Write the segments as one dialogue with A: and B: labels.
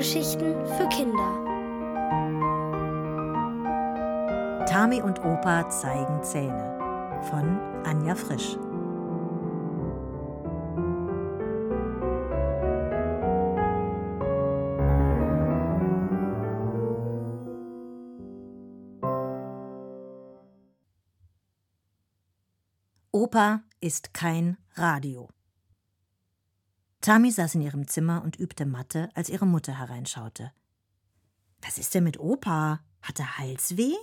A: Hörgeschichten für Kinder.
B: Tami und Opa zeigen Zähne von Anja Frisch. Opa ist kein Radio. Tami saß in ihrem Zimmer und übte Mathe, als ihre Mutter hereinschaute. Was ist denn mit Opa? Hat er Halsweh?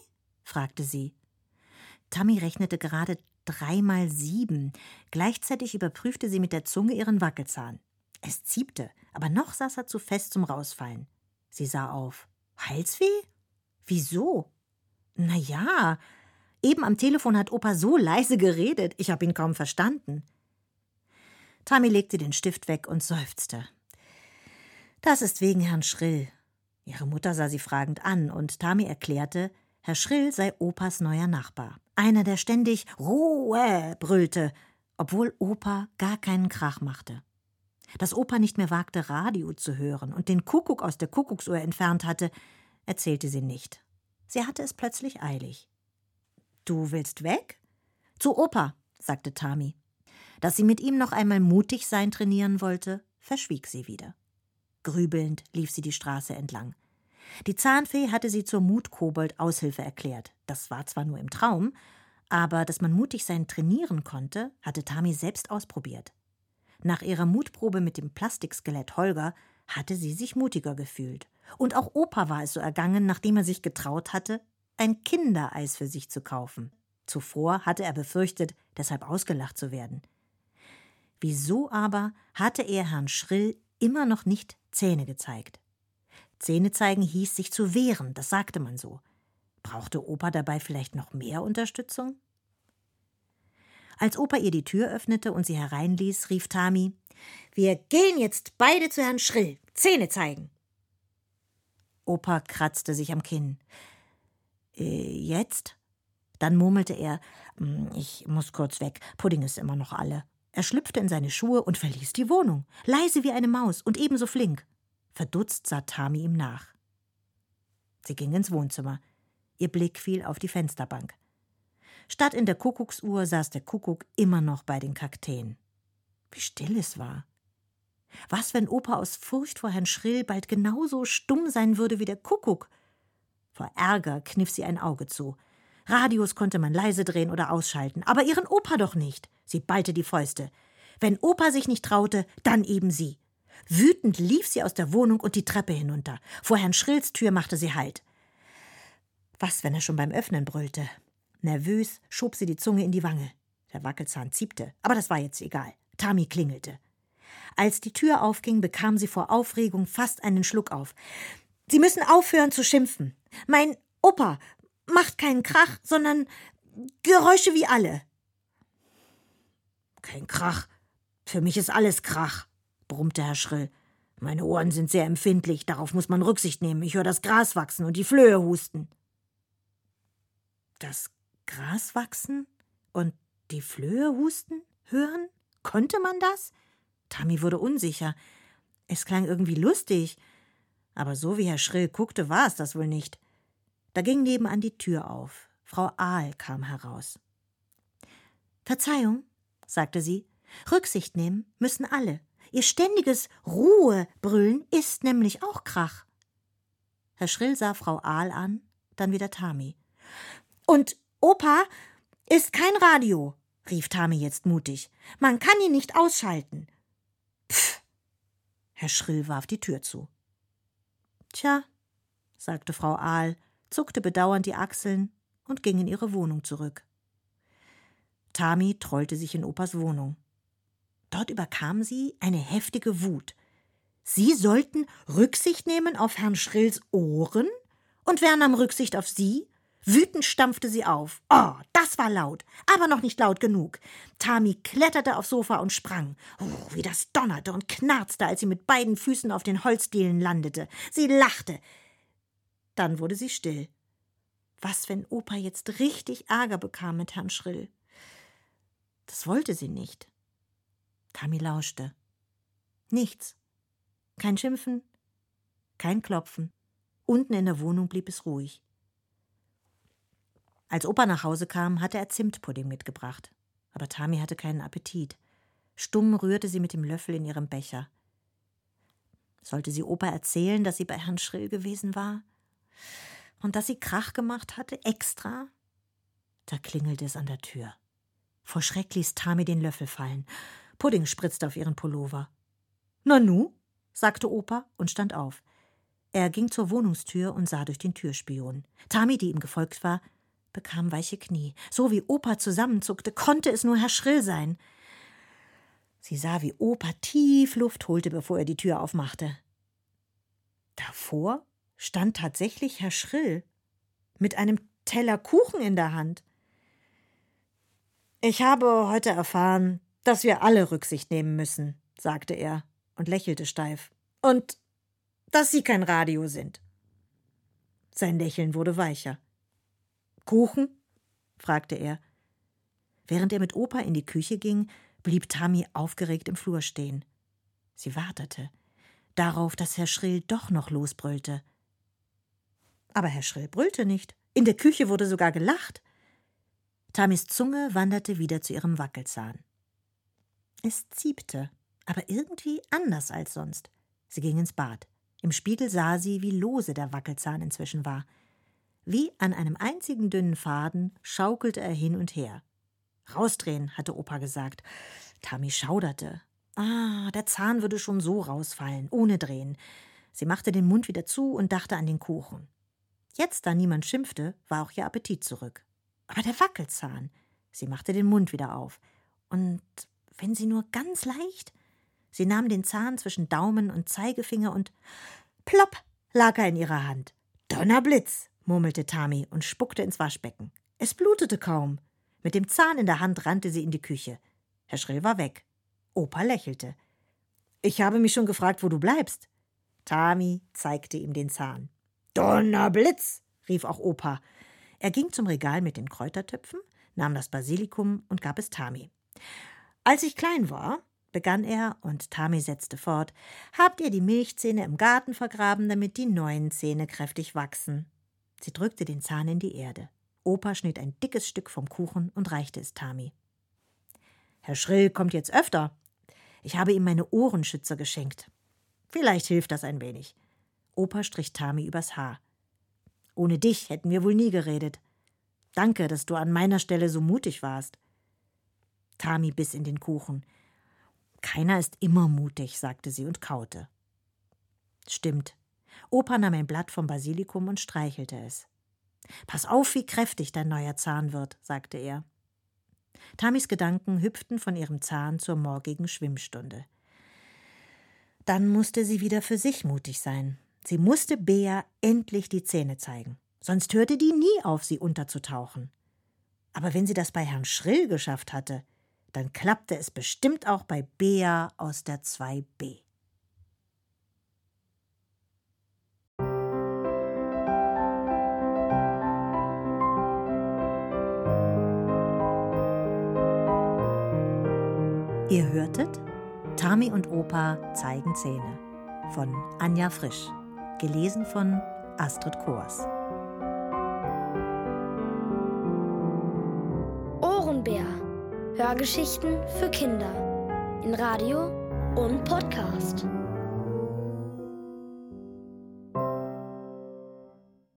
B: fragte sie. Tami rechnete gerade drei mal sieben. Gleichzeitig überprüfte sie mit der Zunge ihren Wackelzahn. Es ziebte, aber noch saß er zu fest zum Rausfallen. Sie sah auf. Halsweh? Wieso? Na ja, eben am Telefon hat Opa so leise geredet, ich habe ihn kaum verstanden. Tami legte den Stift weg und seufzte. Das ist wegen Herrn Schrill. Ihre Mutter sah sie fragend an, und Tami erklärte, Herr Schrill sei Opas neuer Nachbar. Einer, der ständig Ruhe brüllte, obwohl Opa gar keinen Krach machte. Dass Opa nicht mehr wagte, Radio zu hören und den Kuckuck aus der Kuckucksuhr entfernt hatte, erzählte sie nicht. Sie hatte es plötzlich eilig. Du willst weg? Zu Opa, sagte Tami. Dass sie mit ihm noch einmal mutig sein trainieren wollte, verschwieg sie wieder. Grübelnd lief sie die Straße entlang. Die Zahnfee hatte sie zur Mutkobold Aushilfe erklärt. Das war zwar nur im Traum, aber dass man mutig sein trainieren konnte, hatte Tami selbst ausprobiert. Nach ihrer Mutprobe mit dem Plastikskelett Holger hatte sie sich mutiger gefühlt. Und auch Opa war es so ergangen, nachdem er sich getraut hatte, ein Kindereis für sich zu kaufen. Zuvor hatte er befürchtet, deshalb ausgelacht zu werden. Wieso aber hatte er Herrn Schrill immer noch nicht Zähne gezeigt? Zähne zeigen hieß sich zu wehren, das sagte man so. Brauchte Opa dabei vielleicht noch mehr Unterstützung? Als Opa ihr die Tür öffnete und sie hereinließ, rief Tami: Wir gehen jetzt beide zu Herrn Schrill. Zähne zeigen. Opa kratzte sich am Kinn. Äh, jetzt? Dann murmelte er: hm, Ich muss kurz weg. Pudding ist immer noch alle. Er schlüpfte in seine Schuhe und verließ die Wohnung, leise wie eine Maus und ebenso flink. Verdutzt sah Tami ihm nach. Sie ging ins Wohnzimmer. Ihr Blick fiel auf die Fensterbank. Statt in der Kuckucksuhr saß der Kuckuck immer noch bei den Kakteen. Wie still es war. Was, wenn Opa aus Furcht vor Herrn Schrill bald genauso stumm sein würde wie der Kuckuck? Vor Ärger kniff sie ein Auge zu. Radios konnte man leise drehen oder ausschalten, aber ihren Opa doch nicht. Sie ballte die Fäuste. Wenn Opa sich nicht traute, dann eben sie. Wütend lief sie aus der Wohnung und die Treppe hinunter. Vor Herrn Schrills Tür machte sie Halt. Was, wenn er schon beim Öffnen brüllte? Nervös schob sie die Zunge in die Wange. Der Wackelzahn ziepte, aber das war jetzt egal. Tami klingelte. Als die Tür aufging, bekam sie vor Aufregung fast einen Schluck auf. Sie müssen aufhören zu schimpfen. Mein Opa macht keinen Krach, sondern Geräusche wie alle. Kein Krach. Für mich ist alles Krach, brummte Herr Schrill. Meine Ohren sind sehr empfindlich, darauf muss man Rücksicht nehmen. Ich höre das Gras wachsen und die Flöhe husten. Das Gras wachsen und die Flöhe husten? Hören? Konnte man das? Tami wurde unsicher. Es klang irgendwie lustig. Aber so wie Herr Schrill guckte, war es das wohl nicht. Da ging nebenan die Tür auf. Frau Ahl kam heraus. Verzeihung, sagte sie, Rücksicht nehmen müssen alle. Ihr ständiges Ruhebrüllen ist nämlich auch Krach. Herr Schrill sah Frau Ahl an, dann wieder Tami. Und Opa ist kein Radio, rief Tami jetzt mutig. Man kann ihn nicht ausschalten. Pff. Herr Schrill warf die Tür zu. Tja, sagte Frau Ahl zuckte bedauernd die Achseln und ging in ihre Wohnung zurück. Tami trollte sich in Opas Wohnung. Dort überkam sie eine heftige Wut. Sie sollten Rücksicht nehmen auf Herrn Schrills Ohren? Und wer nahm Rücksicht auf sie? Wütend stampfte sie auf. Oh, das war laut, aber noch nicht laut genug. Tami kletterte aufs Sofa und sprang. Oh, wie das donnerte und knarzte, als sie mit beiden Füßen auf den Holzdielen landete. Sie lachte. Dann wurde sie still. Was, wenn Opa jetzt richtig Ärger bekam mit Herrn Schrill? Das wollte sie nicht. Tami lauschte. Nichts. Kein Schimpfen, kein Klopfen. Unten in der Wohnung blieb es ruhig. Als Opa nach Hause kam, hatte er Zimtpudding mitgebracht. Aber Tami hatte keinen Appetit. Stumm rührte sie mit dem Löffel in ihrem Becher. Sollte sie Opa erzählen, dass sie bei Herrn Schrill gewesen war? Und dass sie Krach gemacht hatte, extra? Da klingelte es an der Tür. Vor Schreck ließ Tami den Löffel fallen. Pudding spritzte auf ihren Pullover. Nanu? sagte Opa und stand auf. Er ging zur Wohnungstür und sah durch den Türspion. Tami, die ihm gefolgt war, bekam weiche Knie. So wie Opa zusammenzuckte, konnte es nur Herr Schrill sein. Sie sah, wie Opa tief Luft holte, bevor er die Tür aufmachte. Davor stand tatsächlich Herr Schrill mit einem Teller Kuchen in der Hand. Ich habe heute erfahren, dass wir alle Rücksicht nehmen müssen, sagte er und lächelte steif. Und dass Sie kein Radio sind. Sein Lächeln wurde weicher. Kuchen? fragte er. Während er mit Opa in die Küche ging, blieb Tami aufgeregt im Flur stehen. Sie wartete darauf, dass Herr Schrill doch noch losbrüllte. Aber Herr Schrill brüllte nicht. In der Küche wurde sogar gelacht. Tamis Zunge wanderte wieder zu ihrem Wackelzahn. Es ziebte, aber irgendwie anders als sonst. Sie ging ins Bad. Im Spiegel sah sie, wie lose der Wackelzahn inzwischen war. Wie an einem einzigen dünnen Faden schaukelte er hin und her. Rausdrehen, hatte Opa gesagt. Tami schauderte. Ah, der Zahn würde schon so rausfallen, ohne drehen. Sie machte den Mund wieder zu und dachte an den Kuchen. Jetzt, da niemand schimpfte, war auch ihr Appetit zurück. Aber der Wackelzahn. Sie machte den Mund wieder auf. Und wenn sie nur ganz leicht. Sie nahm den Zahn zwischen Daumen und Zeigefinger und plopp lag er in ihrer Hand. Donnerblitz murmelte Tami und spuckte ins Waschbecken. Es blutete kaum. Mit dem Zahn in der Hand rannte sie in die Küche. Herr Schrill war weg. Opa lächelte. Ich habe mich schon gefragt, wo du bleibst. Tami zeigte ihm den Zahn. Donnerblitz! rief auch Opa. Er ging zum Regal mit den Kräutertöpfen, nahm das Basilikum und gab es Tami. Als ich klein war, begann er, und Tami setzte fort, habt ihr die Milchzähne im Garten vergraben, damit die neuen Zähne kräftig wachsen. Sie drückte den Zahn in die Erde. Opa schnitt ein dickes Stück vom Kuchen und reichte es Tami. Herr Schrill kommt jetzt öfter. Ich habe ihm meine Ohrenschützer geschenkt. Vielleicht hilft das ein wenig. Opa strich Tami übers Haar. Ohne dich hätten wir wohl nie geredet. Danke, dass du an meiner Stelle so mutig warst. Tami biss in den Kuchen. Keiner ist immer mutig, sagte sie und kaute. Stimmt, Opa nahm ein Blatt vom Basilikum und streichelte es. Pass auf, wie kräftig dein neuer Zahn wird, sagte er. Tamis Gedanken hüpften von ihrem Zahn zur morgigen Schwimmstunde. Dann musste sie wieder für sich mutig sein. Sie musste Bea endlich die Zähne zeigen. Sonst hörte die nie auf, sie unterzutauchen. Aber wenn sie das bei Herrn Schrill geschafft hatte, dann klappte es bestimmt auch bei Bea aus der 2b. Ihr hörtet Tami und Opa zeigen Zähne von Anja Frisch, gelesen von Astrid Koers.
A: Ohrenbär. Hörgeschichten für Kinder in Radio und Podcast.